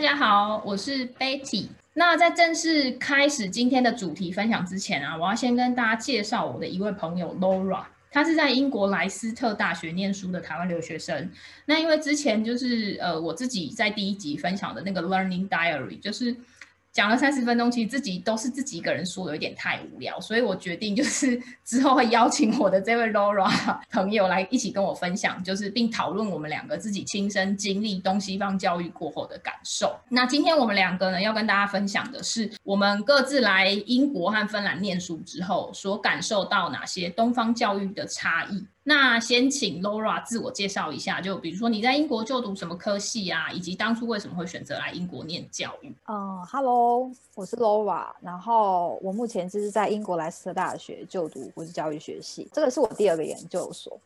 大家好，我是 Betty。那在正式开始今天的主题分享之前啊，我要先跟大家介绍我的一位朋友 Laura，她是在英国莱斯特大学念书的台湾留学生。那因为之前就是呃我自己在第一集分享的那个 Learning Diary，就是。讲了三十分钟，其实自己都是自己一个人说，有点太无聊，所以我决定就是 之后会邀请我的这位 Laura 朋友来一起跟我分享，就是并讨论我们两个自己亲身经历东西方教育过后的感受。那今天我们两个呢，要跟大家分享的是我们各自来英国和芬兰念书之后所感受到哪些东方教育的差异。那先请 Laura 自我介绍一下，就比如说你在英国就读什么科系啊，以及当初为什么会选择来英国念教育？嗯，Hello，我是 Laura，然后我目前就是在英国莱斯特大学就读国际教育学系，这个是我第二个研究所。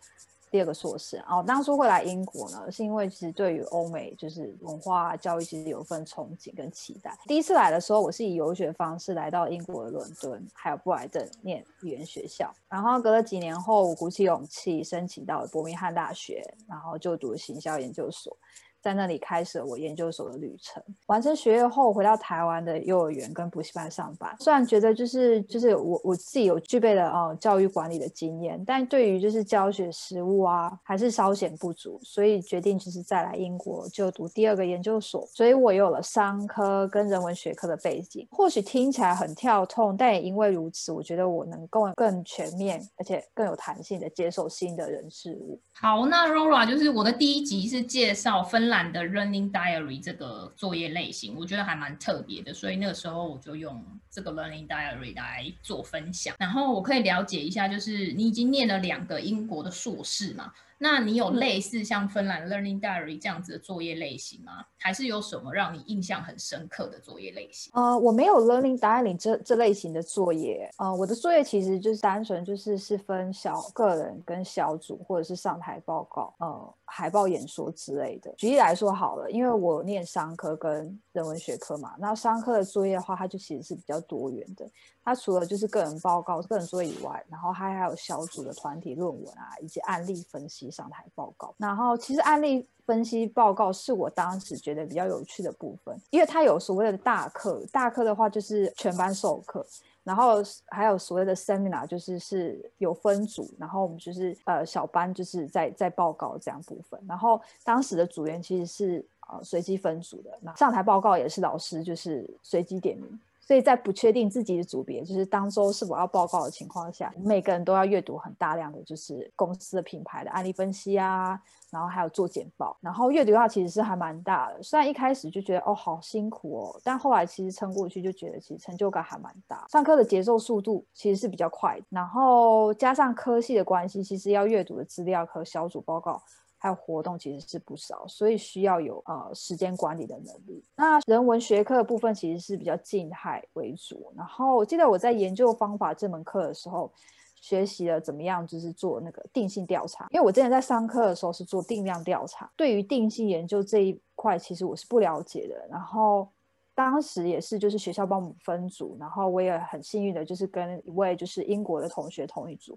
第二个硕士哦，当初会来英国呢，是因为其实对于欧美就是文化教育其实有一份憧憬跟期待。第一次来的时候，我是以游学方式来到英国的伦敦还有布莱顿念语言学校，然后隔了几年后，我鼓起勇气申请到了伯明翰大学，然后就读行销研究所。在那里开始了我研究所的旅程。完成学业后，回到台湾的幼儿园跟补习班上班。虽然觉得就是就是我我自己有具备了呃教育管理的经验，但对于就是教学实务啊，还是稍显不足，所以决定就是再来英国就读第二个研究所。所以我有了商科跟人文学科的背景。或许听起来很跳痛，但也因为如此，我觉得我能够更全面而且更有弹性的接受新的人事物。好，那 Rora 就是我的第一集是介绍芬兰。的 Learning Diary 这个作业类型，我觉得还蛮特别的，所以那个时候我就用这个 Learning Diary 来做分享。然后我可以了解一下，就是你已经念了两个英国的硕士嘛？那你有类似像芬兰 Learning Diary 这样子的作业类型吗？还是有什么让你印象很深刻的作业类型？呃，我没有 Learning Diary 这这类型的作业。呃，我的作业其实就是单纯就是是分小个人跟小组，或者是上台报告、呃海报演说之类的。举例来说好了，因为我念商科跟人文学科嘛，那商科的作业的话，它就其实是比较多元的。它除了就是个人报告、个人作业以外，然后还还有小组的团体论文啊，以及案例分析上台报告。然后其实案例分析报告是我当时觉得比较有趣的部分，因为它有所谓的大课，大课的话就是全班授课，然后还有所谓的 seminar，就是是有分组，然后我们就是呃小班就是在在报告这样部分。然后当时的组员其实是呃随机分组的，那上台报告也是老师就是随机点名。所以在不确定自己的组别，就是当周是否要报告的情况下，每个人都要阅读很大量的就是公司的品牌的案例分析啊，然后还有做简报，然后阅读量其实是还蛮大的。虽然一开始就觉得哦好辛苦哦，但后来其实撑过去就觉得其实成就感还蛮大。上课的节奏速度其实是比较快，然后加上科系的关系，其实要阅读的资料和小组报告。还有活动其实是不少，所以需要有呃时间管理的能力。那人文学科的部分其实是比较静态为主。然后我记得我在研究方法这门课的时候，学习了怎么样就是做那个定性调查。因为我之前在上课的时候是做定量调查，对于定性研究这一块其实我是不了解的。然后当时也是就是学校帮我们分组，然后我也很幸运的就是跟一位就是英国的同学同一组。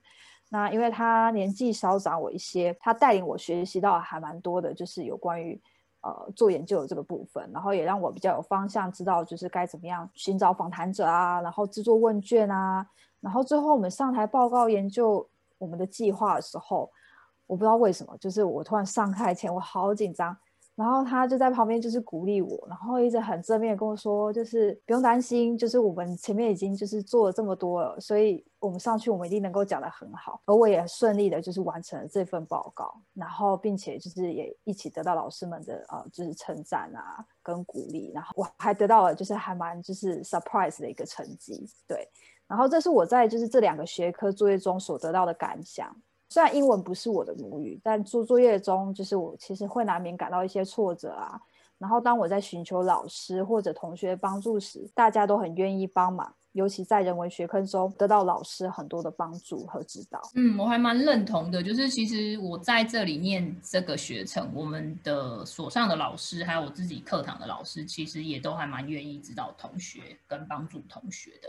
那因为他年纪稍长我一些，他带领我学习到还蛮多的，就是有关于呃做研究的这个部分，然后也让我比较有方向，知道就是该怎么样寻找访谈者啊，然后制作问卷啊，然后最后我们上台报告研究我们的计划的时候，我不知道为什么，就是我突然上台前我好紧张。然后他就在旁边，就是鼓励我，然后一直很正面跟我说，就是不用担心，就是我们前面已经就是做了这么多了，所以我们上去我们一定能够讲得很好。而我也顺利的，就是完成了这份报告，然后并且就是也一起得到老师们的呃就是称赞啊跟鼓励，然后我还得到了就是还蛮就是 surprise 的一个成绩，对。然后这是我在就是这两个学科作业中所得到的感想。虽然英文不是我的母语，但做作业中，就是我其实会难免感到一些挫折啊。然后当我在寻求老师或者同学帮助时，大家都很愿意帮忙，尤其在人文学科中得到老师很多的帮助和指导。嗯，我还蛮认同的，就是其实我在这里念这个学程，我们的所上的老师还有我自己课堂的老师，其实也都还蛮愿意指导同学跟帮助同学的。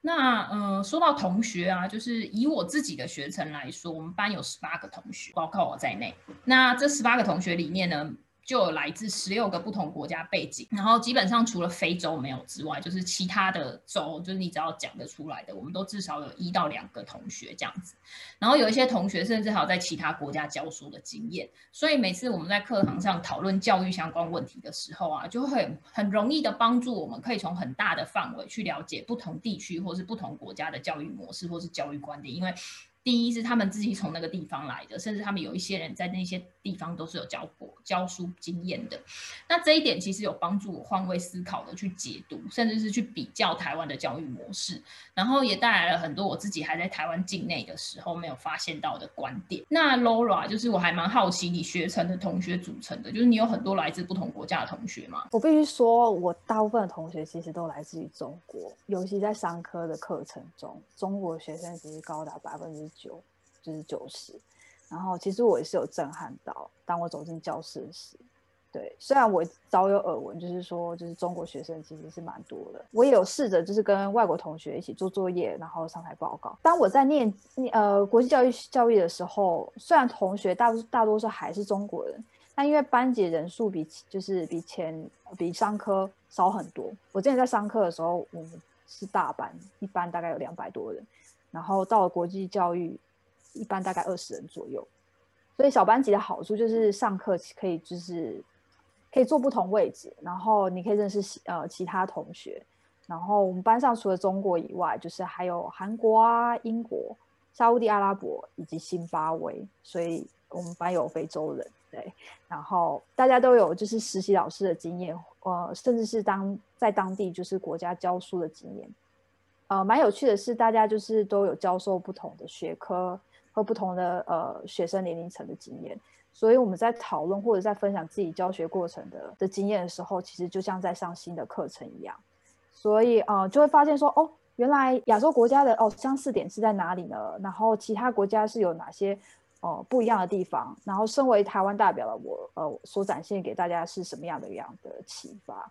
那嗯，说到同学啊，就是以我自己的学程来说，我们班有十八个同学，包括我在内。那这十八个同学里面呢，就有来自十六个不同国家背景，然后基本上除了非洲没有之外，就是其他的州，就是你只要讲得出来的，我们都至少有一到两个同学这样子。然后有一些同学甚至还有在其他国家教书的经验，所以每次我们在课堂上讨论教育相关问题的时候啊，就会很容易的帮助我们，可以从很大的范围去了解不同地区或是不同国家的教育模式或是教育观点，因为。第一是他们自己从那个地方来的，甚至他们有一些人在那些地方都是有教过教书经验的。那这一点其实有帮助我换位思考的去解读，甚至是去比较台湾的教育模式，然后也带来了很多我自己还在台湾境内的时候没有发现到的观点。那 Laura 就是我还蛮好奇你学成的同学组成的，就是你有很多来自不同国家的同学吗？我必须说，我大部分的同学其实都来自于中国，尤其在商科的课程中，中国学生其实高达百分之。九就是九十，然后其实我也是有震撼到，当我走进教室时，对，虽然我早有耳闻，就是说，就是中国学生其实是蛮多的，我也有试着就是跟外国同学一起做作业，然后上台报告。当我在念呃国际教育教育的时候，虽然同学大大多数还是中国人，但因为班级人数比就是比前比商科少很多。我之前在商科的时候，我们是大班，一班大概有两百多人。然后到了国际教育，一般大概二十人左右，所以小班级的好处就是上课可以就是可以坐不同位置，然后你可以认识呃其他同学。然后我们班上除了中国以外，就是还有韩国啊、英国、沙地阿拉伯以及新巴威，所以我们班有非洲人，对。然后大家都有就是实习老师的经验，呃，甚至是当在当地就是国家教书的经验。呃，蛮有趣的是，大家就是都有教授不同的学科和不同的呃学生年龄层的经验，所以我们在讨论或者在分享自己教学过程的的经验的时候，其实就像在上新的课程一样。所以呃，就会发现说，哦，原来亚洲国家的哦相似点是在哪里呢？然后其他国家是有哪些哦不一样的地方？然后身为台湾代表的我，呃，所展现给大家是什么样的样的启发？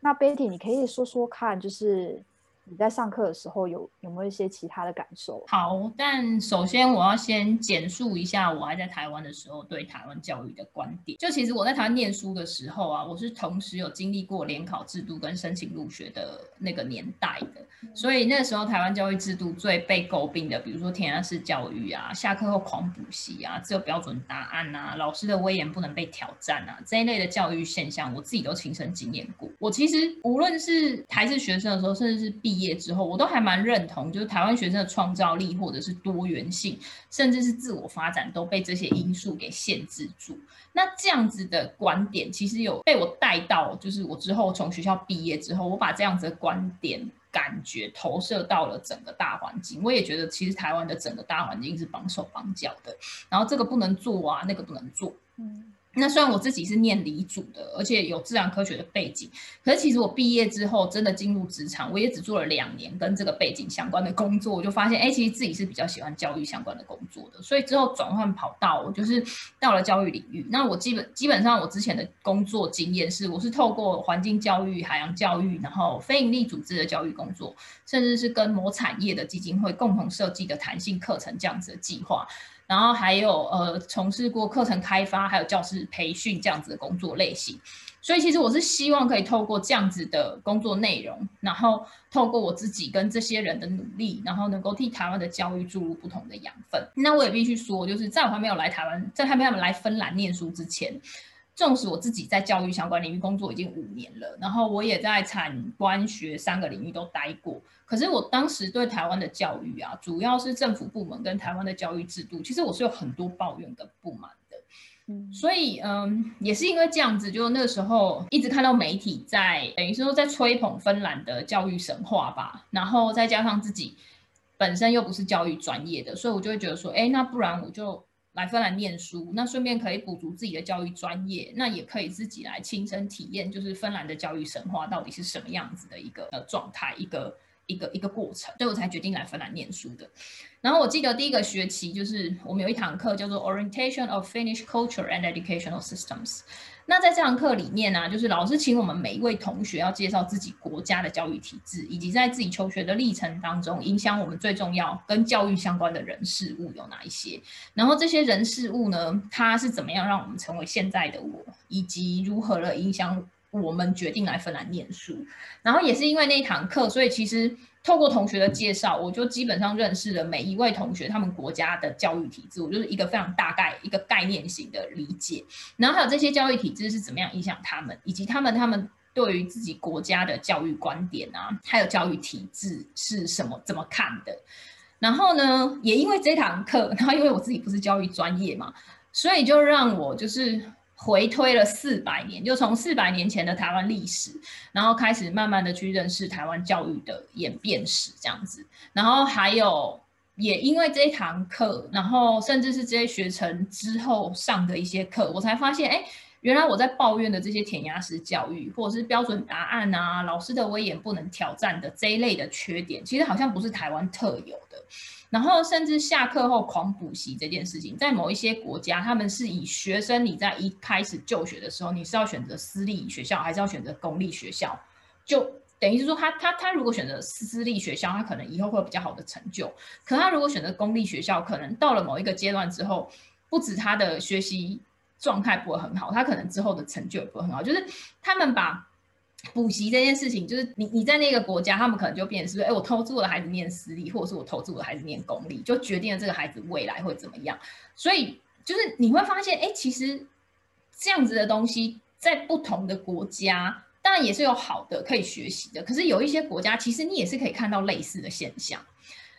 那 Betty，你可以说说看，就是。你在上课的时候有有没有一些其他的感受？好，但首先我要先简述一下我还在台湾的时候对台湾教育的观点。就其实我在台湾念书的时候啊，我是同时有经历过联考制度跟申请入学的那个年代的，所以那时候台湾教育制度最被诟病的，比如说填鸭式教育啊，下课后狂补习啊，只有标准答案啊，老师的威严不能被挑战啊，这一类的教育现象，我自己都亲身经验过。我其实无论是还是学生的时候，甚至是毕毕业之后，我都还蛮认同，就是台湾学生的创造力或者是多元性，甚至是自我发展都被这些因素给限制住。那这样子的观点，其实有被我带到，就是我之后从学校毕业之后，我把这样子的观点感觉投射到了整个大环境。我也觉得，其实台湾的整个大环境是绑手绑脚的，然后这个不能做啊，那个不能做，嗯。那虽然我自己是念理组的，而且有自然科学的背景，可是其实我毕业之后真的进入职场，我也只做了两年跟这个背景相关的工作，我就发现，哎，其实自己是比较喜欢教育相关的工作的。所以之后转换跑道，我就是到了教育领域。那我基本基本上我之前的工作经验是，我是透过环境教育、海洋教育，然后非营利组织的教育工作，甚至是跟某产业的基金会共同设计的弹性课程这样子的计划。然后还有呃，从事过课程开发，还有教师培训这样子的工作类型，所以其实我是希望可以透过这样子的工作内容，然后透过我自己跟这些人的努力，然后能够替台湾的教育注入不同的养分。那我也必须说，就是在我还没有来台湾，在还没有来芬兰念书之前。纵使我自己在教育相关领域工作已经五年了，然后我也在产官学三个领域都待过，可是我当时对台湾的教育啊，主要是政府部门跟台湾的教育制度，其实我是有很多抱怨跟不满的。嗯，所以嗯，也是因为这样子，就那个时候一直看到媒体在等于说在吹捧芬兰的教育神话吧，然后再加上自己本身又不是教育专业的，所以我就会觉得说，哎，那不然我就。来芬兰念书，那顺便可以补足自己的教育专业，那也可以自己来亲身体验，就是芬兰的教育神话到底是什么样子的一个呃状态，一个一个一个过程，所以我才决定来芬兰念书的。然后我记得第一个学期就是我们有一堂课叫做 Orientation of Finnish Culture and Educational Systems。那在这堂课里面呢，就是老师请我们每一位同学要介绍自己国家的教育体制，以及在自己求学的历程当中，影响我们最重要跟教育相关的人事物有哪一些。然后这些人事物呢，它是怎么样让我们成为现在的我，以及如何的影响我们决定来芬兰念书。然后也是因为那一堂课，所以其实。透过同学的介绍，我就基本上认识了每一位同学他们国家的教育体制，我就是一个非常大概一个概念型的理解。然后还有这些教育体制是怎么样影响他们，以及他们他们对于自己国家的教育观点啊，还有教育体制是什么怎么看的。然后呢，也因为这堂课，然后因为我自己不是教育专业嘛，所以就让我就是。回推了四百年，就从四百年前的台湾历史，然后开始慢慢的去认识台湾教育的演变史这样子，然后还有也因为这一堂课，然后甚至是这些学程之后上的一些课，我才发现，哎，原来我在抱怨的这些填鸭式教育，或者是标准答案啊，老师的威严不能挑战的这一类的缺点，其实好像不是台湾特有的。然后甚至下课后狂补习这件事情，在某一些国家，他们是以学生你在一开始就学的时候，你是要选择私立学校还是要选择公立学校，就等于是说他他他如果选择私立学校，他可能以后会有比较好的成就。可他如果选择公立学校，可能到了某一个阶段之后，不止他的学习状态不会很好，他可能之后的成就也不会很好。就是他们把。补习这件事情，就是你你在那个国家，他们可能就变成是，哎，我投资我的孩子念私立，或者是我投资我的孩子念公立，就决定了这个孩子未来会怎么样。所以就是你会发现，哎，其实这样子的东西在不同的国家，当然也是有好的可以学习的。可是有一些国家，其实你也是可以看到类似的现象，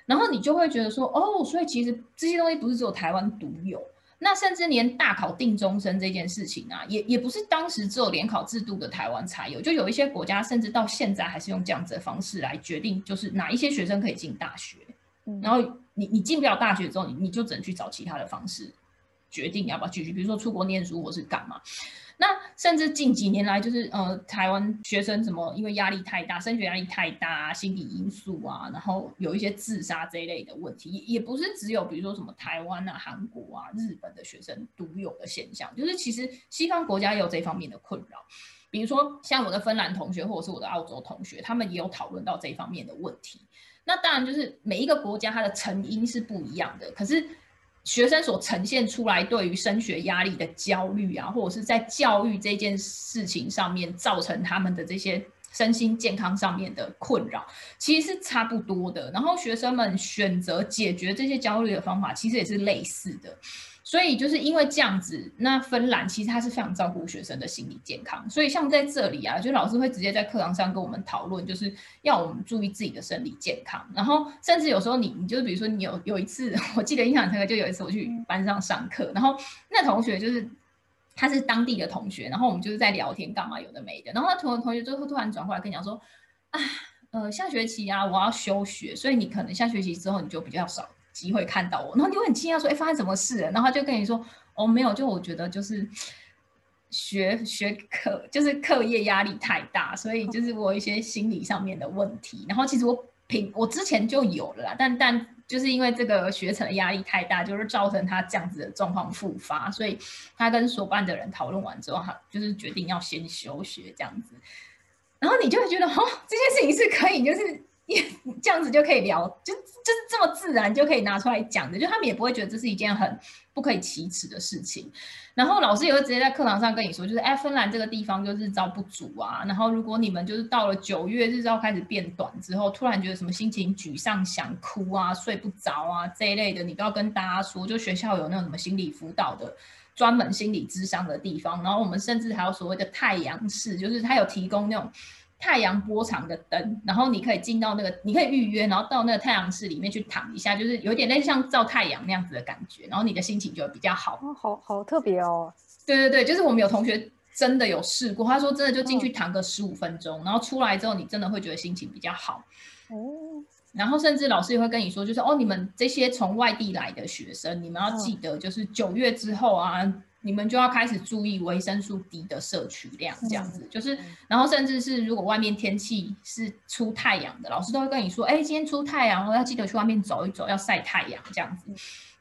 然后你就会觉得说，哦，所以其实这些东西不是只有台湾独有。那甚至连大考定终身这件事情啊，也也不是当时只有联考制度的台湾才有，就有一些国家甚至到现在还是用这样子的方式来决定，就是哪一些学生可以进大学，然后你你进不了大学之后，你你就只能去找其他的方式决定要不要继续，比如说出国念书或是干嘛。那甚至近几年来，就是呃，台湾学生什么因为压力太大，升学压力太大，心理因素啊，然后有一些自杀这一类的问题，也也不是只有比如说什么台湾啊、韩国啊、日本的学生独有的现象，就是其实西方国家也有这方面的困扰，比如说像我的芬兰同学或者是我的澳洲同学，他们也有讨论到这方面的问题。那当然就是每一个国家它的成因是不一样的，可是。学生所呈现出来对于升学压力的焦虑啊，或者是在教育这件事情上面造成他们的这些身心健康上面的困扰，其实是差不多的。然后学生们选择解决这些焦虑的方法，其实也是类似的。所以就是因为这样子，那芬兰其实它是非常照顾学生的心理健康。所以像在这里啊，就老师会直接在课堂上跟我们讨论，就是要我们注意自己的生理健康。然后甚至有时候你，你就是比如说你有有一次，我记得印象很深刻，就有一次我去班上上课，然后那同学就是他是当地的同学，然后我们就是在聊天干嘛有的没的，然后他同同学就会突然转过来跟你讲说，啊，呃，下学期啊我要休学，所以你可能下学期之后你就比较少。机会看到我，然后你会很惊讶说：“哎，发生什么事了？”然后就跟你说：“哦，没有，就我觉得就是学学课，就是课业压力太大，所以就是我一些心理上面的问题。然后其实我平我之前就有了啦，但但就是因为这个学程的压力太大，就是造成他这样子的状况复发，所以他跟所办的人讨论完之后，他就是决定要先休学这样子。然后你就会觉得，哦，这件事情是可以，就是。这样子就可以聊，就就是这么自然就可以拿出来讲的，就他们也不会觉得这是一件很不可以启齿的事情。然后老师也会直接在课堂上跟你说，就是哎，芬兰这个地方就日照不足啊。然后如果你们就是到了九月日照开始变短之后，突然觉得什么心情沮丧、想哭啊、睡不着啊这一类的，你都要跟大家说，就学校有那种什么心理辅导的专门心理智商的地方。然后我们甚至还有所谓的太阳室，就是他有提供那种。太阳波长的灯，然后你可以进到那个，你可以预约，然后到那个太阳室里面去躺一下，就是有点类似像照太阳那样子的感觉，然后你的心情就会比较好。哦，好好特别哦。对对对，就是我们有同学真的有试过，他说真的就进去躺个十五分钟，然后出来之后你真的会觉得心情比较好。哦。然后甚至老师也会跟你说，就是哦，你们这些从外地来的学生，你们要记得，就是九月之后啊。你们就要开始注意维生素 D 的摄取量，这样子就是，然后甚至是如果外面天气是出太阳的，老师都会跟你说，哎，今天出太阳，要记得去外面走一走，要晒太阳，这样子，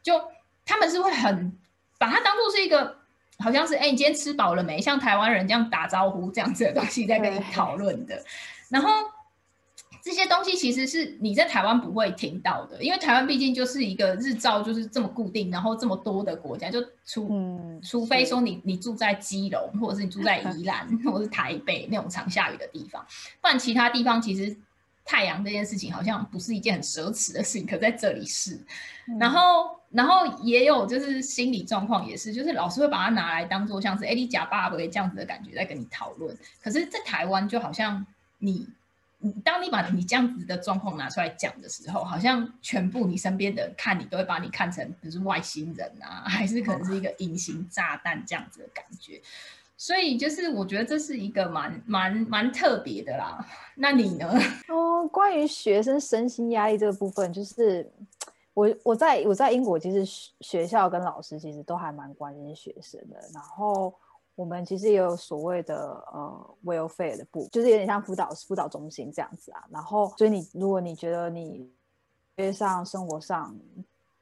就他们是会很把它当做是一个，好像是哎，你今天吃饱了没？像台湾人这样打招呼这样子的东西在跟你讨论的，然后。这些东西其实是你在台湾不会听到的，因为台湾毕竟就是一个日照就是这么固定，然后这么多的国家，就除除非说你你住在基隆，或者是你住在宜兰，或者是台北那种常下雨的地方，不然其他地方其实太阳这件事情好像不是一件很奢侈的事情，可在这里是。然后然后也有就是心理状况也是，就是老师会把它拿来当做像是哎你假爸爸这样子的感觉在跟你讨论，可是，在台湾就好像你。你当你把你这样子的状况拿出来讲的时候，好像全部你身边的人看你都会把你看成不是外星人啊，还是可能是一个隐形炸弹这样子的感觉。所以就是我觉得这是一个蛮蛮蛮特别的啦。那你呢？哦，关于学生身心压力这个部分，就是我我在我在英国，其实学校跟老师其实都还蛮关心学生的，然后。我们其实也有所谓的呃 welfare 的部，就是有点像辅导辅导中心这样子啊。然后，所以你如果你觉得你约上生活上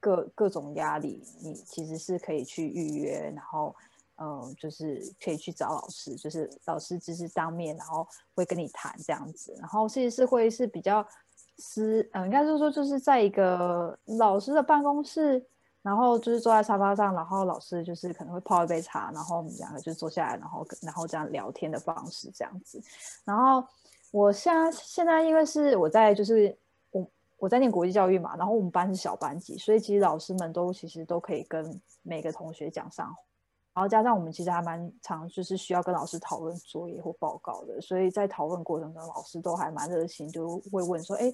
各各种压力，你其实是可以去预约，然后嗯，就是可以去找老师，就是老师只是当面，然后会跟你谈这样子。然后其实是会是比较私，嗯，应该是说就是在一个老师的办公室。然后就是坐在沙发上，然后老师就是可能会泡一杯茶，然后我们两个就坐下来，然后然后这样聊天的方式这样子。然后我现在现在因为是我在就是我我在念国际教育嘛，然后我们班是小班级，所以其实老师们都其实都可以跟每个同学讲上，然后加上我们其实还蛮常就是需要跟老师讨论作业或报告的，所以在讨论过程中，老师都还蛮热心，就会问说，哎。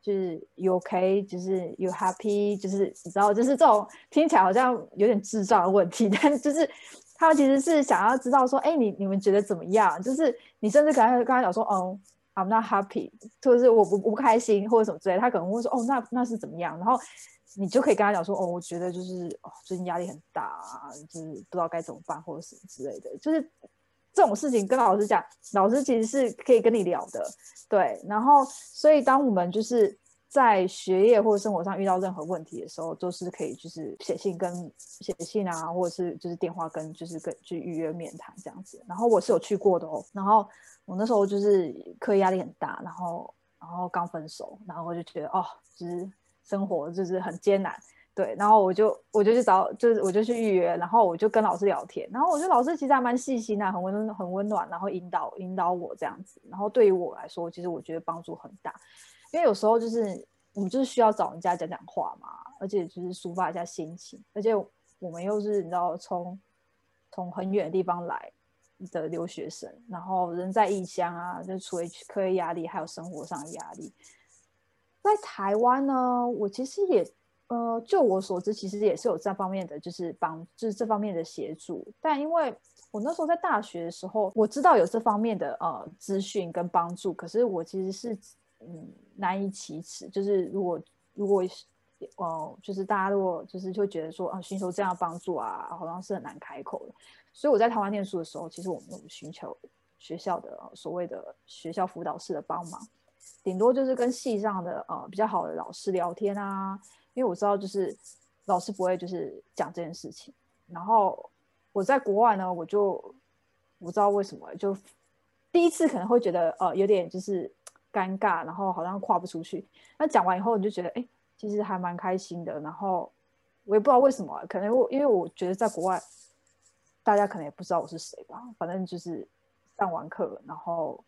就是 you OK，就是 you happy，就是你知道，就是这种听起来好像有点智障的问题，但就是他其实是想要知道说，哎，你你们觉得怎么样？就是你甚至刚才跟他讲说，哦，I'm not happy，或者是我不我不开心，或者什么之类，他可能会说，哦，那那是怎么样？然后你就可以跟他讲说，哦，我觉得就是哦，最近压力很大啊，就是不知道该怎么办，或者什么之类的，就是。这种事情跟老师讲，老师其实是可以跟你聊的，对。然后，所以当我们就是在学业或者生活上遇到任何问题的时候，都是可以就是写信跟写信啊，或者是就是电话跟就是跟去预约面谈这样子。然后我是有去过的哦。然后我那时候就是课业压力很大，然后然后刚分手，然后我就觉得哦，就是生活就是很艰难。对，然后我就我就去找，就是我就去预约，然后我就跟老师聊天，然后我觉得老师其实还蛮细心的，很温很温暖，然后引导引导我这样子，然后对于我来说，其实我觉得帮助很大，因为有时候就是我们就是需要找人家讲讲话嘛，而且就是抒发一下心情，而且我们又是你知道从从很远的地方来的留学生，然后人在异乡啊，就除了课业压力，还有生活上的压力，在台湾呢，我其实也。呃，就我所知，其实也是有这方面的，就是帮，就是这方面的协助。但因为我那时候在大学的时候，我知道有这方面的呃资讯跟帮助，可是我其实是嗯难以启齿。就是如果如果呃，就是大家如果就是就觉得说啊，寻求这样帮助啊，好像是很难开口的。所以我在台湾念书的时候，其实我没有寻求学校的所谓的学校辅导室的帮忙，顶多就是跟系上的呃比较好的老师聊天啊。因为我知道，就是老师不会就是讲这件事情。然后我在国外呢，我就不知道为什么，就第一次可能会觉得呃有点就是尴尬，然后好像跨不出去。那讲完以后，你就觉得哎，其实还蛮开心的。然后我也不知道为什么，可能因为我觉得在国外，大家可能也不知道我是谁吧。反正就是上完课，然后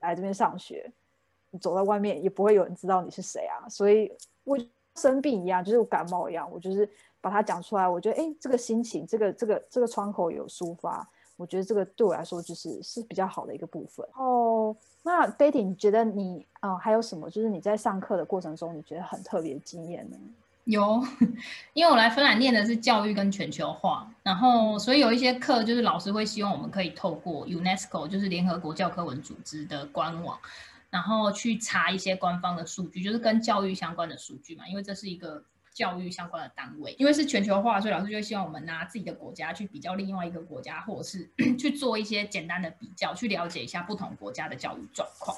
来这边上学，你走在外面也不会有人知道你是谁啊。所以我。生病一样，就是感冒一样，我就是把它讲出来。我觉得，哎，这个心情，这个这个这个窗口有抒发，我觉得这个对我来说就是是比较好的一个部分。哦，那 Betty，你觉得你啊还有什么？就是你在上课的过程中，你觉得很特别的经验呢？有，因为我来芬兰念的是教育跟全球化，然后所以有一些课就是老师会希望我们可以透过 UNESCO，就是联合国教科文组织的官网。然后去查一些官方的数据，就是跟教育相关的数据嘛，因为这是一个教育相关的单位，因为是全球化，所以老师就希望我们拿自己的国家去比较另外一个国家，或者是 去做一些简单的比较，去了解一下不同国家的教育状况，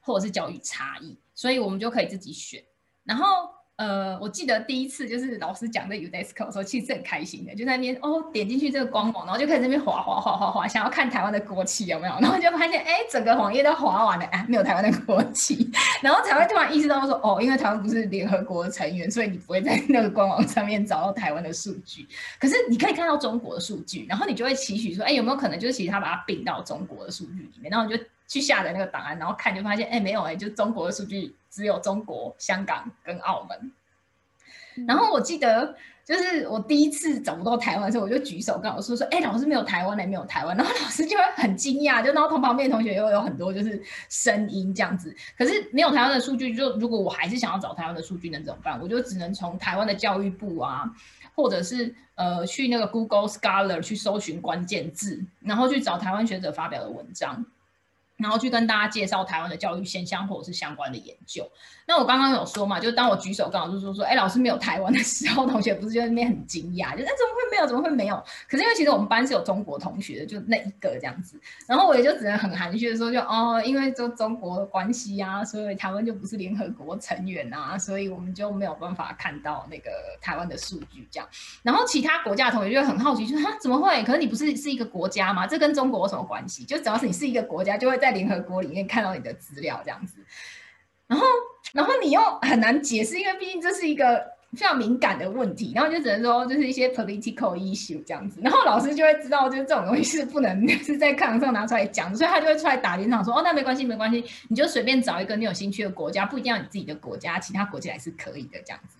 或者是教育差异，所以我们就可以自己选，然后。呃，我记得第一次就是老师讲的 UNESCO 的时候，其实是很开心的，就在那边哦，点进去这个官网，然后就开始那边滑滑滑滑滑，想要看台湾的国旗有没有，然后就发现哎，整个网页都滑完了，哎，没有台湾的国旗，然后才会突然意识到说，哦，因为台湾不是联合国的成员，所以你不会在那个官网上面找到台湾的数据，可是你可以看到中国的数据，然后你就会期许说，哎，有没有可能就是其实他把它并到中国的数据里面，然后你就去下载那个档案，然后看就发现，哎，没有哎，就中国的数据。只有中国、香港跟澳门。然后我记得，就是我第一次找不到台湾的时候，我就举手跟老师说：“哎，老师没有台湾的，没有台湾。”然后老师就会很惊讶，就然后同旁边同学又有很多就是声音这样子。可是没有台湾的数据，就如果我还是想要找台湾的数据，能怎么办？我就只能从台湾的教育部啊，或者是呃去那个 Google Scholar 去搜寻关键字，然后去找台湾学者发表的文章。然后去跟大家介绍台湾的教育现象或者是相关的研究。那我刚刚有说嘛，就当我举手跟老师说说，哎，老师没有台湾的时候，同学不是就那边很惊讶，就那怎么会没有？怎么会没有？可是因为其实我们班是有中国同学的，就那一个这样子。然后我也就只能很含蓄的说，就哦，因为就中国的关系啊，所以台湾就不是联合国成员啊，所以我们就没有办法看到那个台湾的数据这样。然后其他国家的同学就很好奇，就说怎么会？可是你不是是一个国家吗？这跟中国有什么关系？就只要是你是一个国家，就会在在联合国里面看到你的资料这样子。然后。然后你又很难解释，因为毕竟这是一个非常敏感的问题，然后就只能说就是一些 political issue 这样子，然后老师就会知道，就是这种东西是不能 是在课堂上拿出来讲，所以他就会出来打圆场说，哦，那没关系，没关系，你就随便找一个你有兴趣的国家，不一定要你自己的国家，其他国家也是可以的这样子。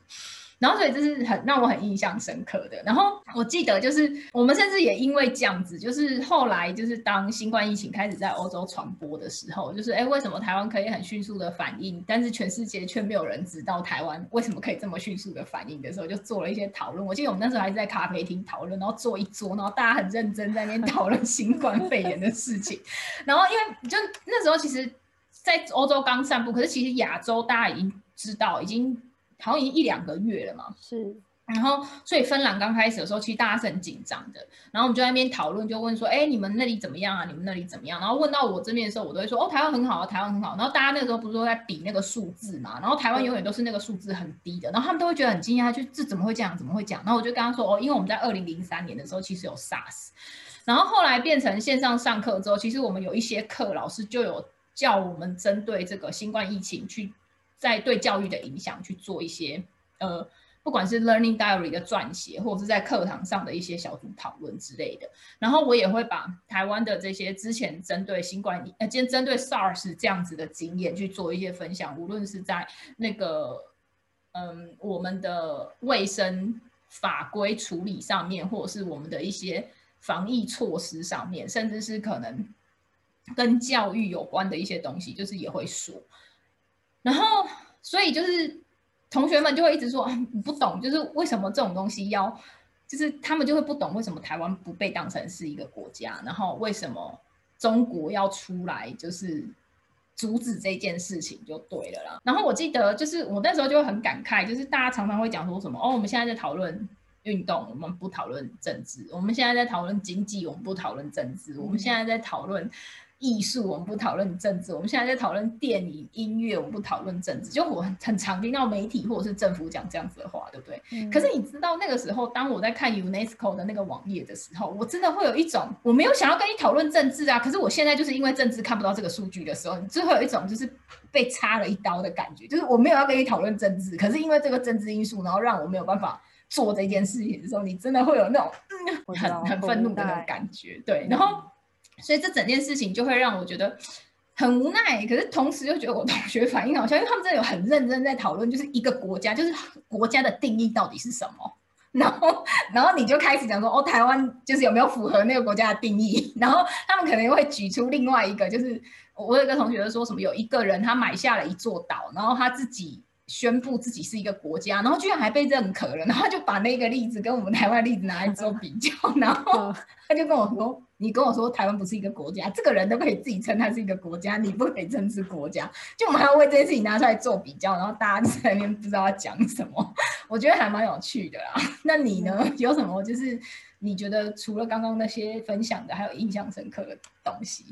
然后，所以这是很让我很印象深刻的。然后我记得，就是我们甚至也因为这样子，就是后来就是当新冠疫情开始在欧洲传播的时候，就是哎，为什么台湾可以很迅速的反应，但是全世界却没有人知道台湾为什么可以这么迅速的反应的时候，就做了一些讨论。我记得我们那时候还是在咖啡厅讨论，然后坐一桌，然后大家很认真在那边讨论新冠肺炎的事情。然后因为就那时候其实，在欧洲刚散布，可是其实亚洲大家已经知道，已经。好像已经一两个月了嘛，是。然后，所以芬兰刚开始的时候，其实大家是很紧张的。然后我们就在那边讨论，就问说：“哎，你们那里怎么样啊？你们那里怎么样？”然后问到我这边的时候，我都会说：“哦，台湾很好啊，台湾很好。”然后大家那个时候不是都在比那个数字嘛？然后台湾永远都是那个数字很低的。然后他们都会觉得很惊讶，就这怎么会这样？怎么会这样？然后我就跟他说：“哦，因为我们在二零零三年的时候其实有 SARS，然后后来变成线上上课之后，其实我们有一些课老师就有叫我们针对这个新冠疫情去。”在对教育的影响去做一些呃，不管是 learning diary 的撰写，或者是在课堂上的一些小组讨论之类的。然后我也会把台湾的这些之前针对新冠呃，今天针对 SARS 这样子的经验去做一些分享，无论是在那个嗯我们的卫生法规处理上面，或者是我们的一些防疫措施上面，甚至是可能跟教育有关的一些东西，就是也会说。然后，所以就是同学们就会一直说你不懂，就是为什么这种东西要，就是他们就会不懂为什么台湾不被当成是一个国家，然后为什么中国要出来就是阻止这件事情就对了啦。然后我记得就是我那时候就会很感慨，就是大家常常会讲说什么哦，我们现在在讨论运动，我们不讨论政治；我们现在在讨论经济，我们不讨论政治；我们现在在讨论。艺术，我们不讨论政治。我们现在在讨论电影、音乐，我们不讨论政治。就我很常听到媒体或者是政府讲这样子的话，对不对？可是你知道那个时候，当我在看 UNESCO 的那个网页的时候，我真的会有一种我没有想要跟你讨论政治啊。可是我现在就是因为政治看不到这个数据的时候，你就会有一种就是被插了一刀的感觉。就是我没有要跟你讨论政治，可是因为这个政治因素，然后让我没有办法做这件事情的时候，你真的会有那种嗯很很愤怒的那种感觉。对，然后。所以这整件事情就会让我觉得很无奈，可是同时又觉得我同学反应好像，因为他们真的有很认真在讨论，就是一个国家，就是国家的定义到底是什么。然后，然后你就开始讲说，哦，台湾就是有没有符合那个国家的定义？然后他们可能会举出另外一个，就是我有一个同学说什么，有一个人他买下了一座岛，然后他自己宣布自己是一个国家，然后居然还被认可了，然后就把那个例子跟我们台湾例子拿来做比较，然后他就跟我说。你跟我说台湾不是一个国家，这个人都可以自己称它是一个国家，你不可以称是国家，就我们还要为这件事情拿出来做比较，然后大家在那边不知道要讲什么，我觉得还蛮有趣的啦。那你呢？有什么就是你觉得除了刚刚那些分享的，还有印象深刻的东西？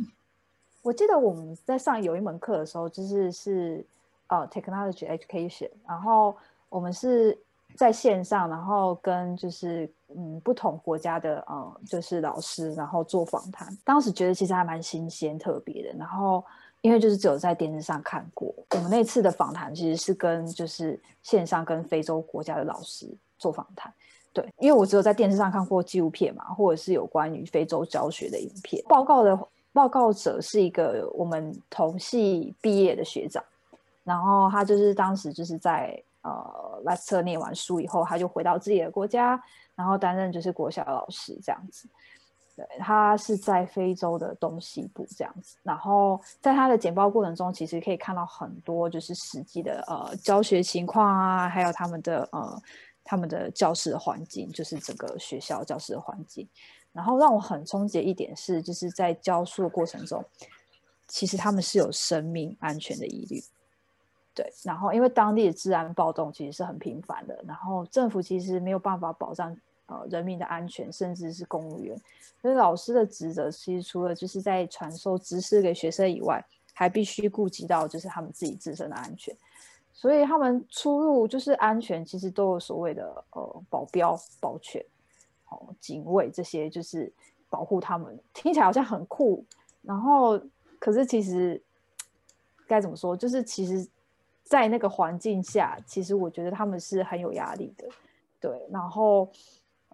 我记得我们在上有一门课的时候，就是是呃 technology education，然后我们是在线上，然后跟就是嗯不同国家的呃就是老师，然后做访谈。当时觉得其实还蛮新鲜、特别的。然后因为就是只有在电视上看过，我们那次的访谈其实是跟就是线上跟非洲国家的老师做访谈。对，因为我只有在电视上看过纪录片嘛，或者是有关于非洲教学的影片报告的。报告者是一个我们同系毕业的学长，然后他就是当时就是在呃莱斯特念完书以后，他就回到自己的国家，然后担任就是国小老师这样子。对他是在非洲的东西部这样子，然后在他的简报过程中，其实可以看到很多就是实际的呃教学情况啊，还有他们的呃他们的教室的环境，就是整个学校教室的环境。然后让我很冲击一点是，就是在教书的过程中，其实他们是有生命安全的疑虑。对，然后因为当地的治安暴动其实是很频繁的，然后政府其实没有办法保障呃人民的安全，甚至是公务员。所以老师的职责其实除了就是在传授知识给学生以外，还必须顾及到就是他们自己自身的安全。所以他们出入就是安全，其实都有所谓的呃保镖保全。哦警卫这些就是保护他们，听起来好像很酷。然后，可是其实 该怎么说？就是其实，在那个环境下，其实我觉得他们是很有压力的。对，然后，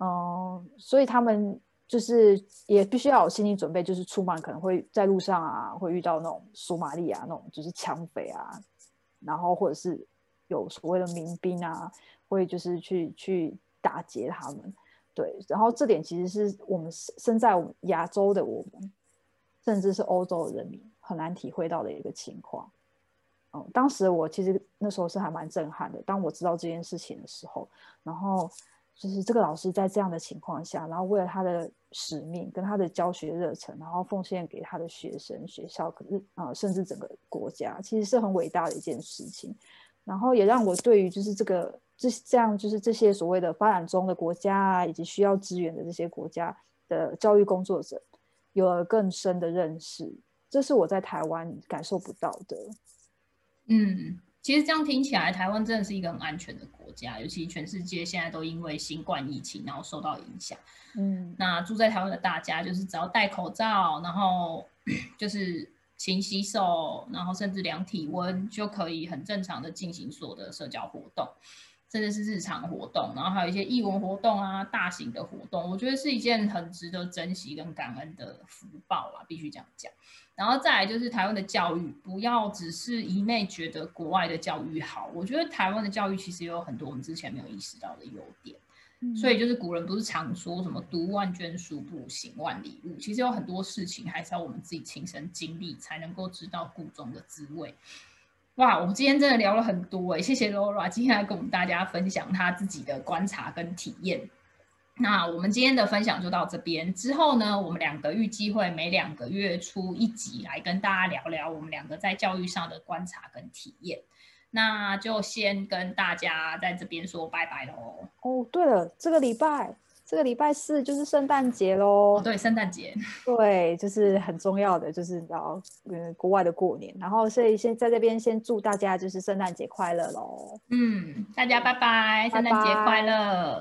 嗯，所以他们就是也必须要有心理准备，就是出门可能会在路上啊，会遇到那种索马利亚那种就是抢匪啊，然后或者是有所谓的民兵啊，会就是去去打劫他们。对，然后这点其实是我们身在我们亚洲的我们，甚至是欧洲的人民很难体会到的一个情况。嗯，当时我其实那时候是还蛮震撼的。当我知道这件事情的时候，然后就是这个老师在这样的情况下，然后为了他的使命跟他的教学热忱，然后奉献给他的学生、学校，可是啊，甚至整个国家，其实是很伟大的一件事情。然后也让我对于就是这个。这这样就是这些所谓的发展中的国家啊，以及需要资源的这些国家的教育工作者，有了更深的认识。这是我在台湾感受不到的。嗯，其实这样听起来，台湾真的是一个很安全的国家，尤其全世界现在都因为新冠疫情然后受到影响。嗯，那住在台湾的大家，就是只要戴口罩，然后 就是勤洗手，然后甚至量体温，就可以很正常的进行所有的社交活动。甚至是日常活动，然后还有一些义文活动啊，大型的活动，我觉得是一件很值得珍惜跟感恩的福报啊，必须这样讲。然后再来就是台湾的教育，不要只是一昧觉得国外的教育好，我觉得台湾的教育其实有很多我们之前没有意识到的优点。所以就是古人不是常说什么“读万卷书，不如行万里路”，其实有很多事情还是要我们自己亲身经历，才能够知道故中的滋味。哇，我们今天真的聊了很多哎，谢谢 Laura 今天来跟我们大家分享她自己的观察跟体验。那我们今天的分享就到这边，之后呢，我们两个预计会每两个月出一集来跟大家聊聊我们两个在教育上的观察跟体验。那就先跟大家在这边说拜拜喽。哦，对了，这个礼拜。这个礼拜四就是圣诞节喽，对，圣诞节，对，就是很重要的，就是要嗯国外的过年，然后所以先在这边先祝大家就是圣诞节快乐喽，嗯，大家拜拜，圣诞节快乐。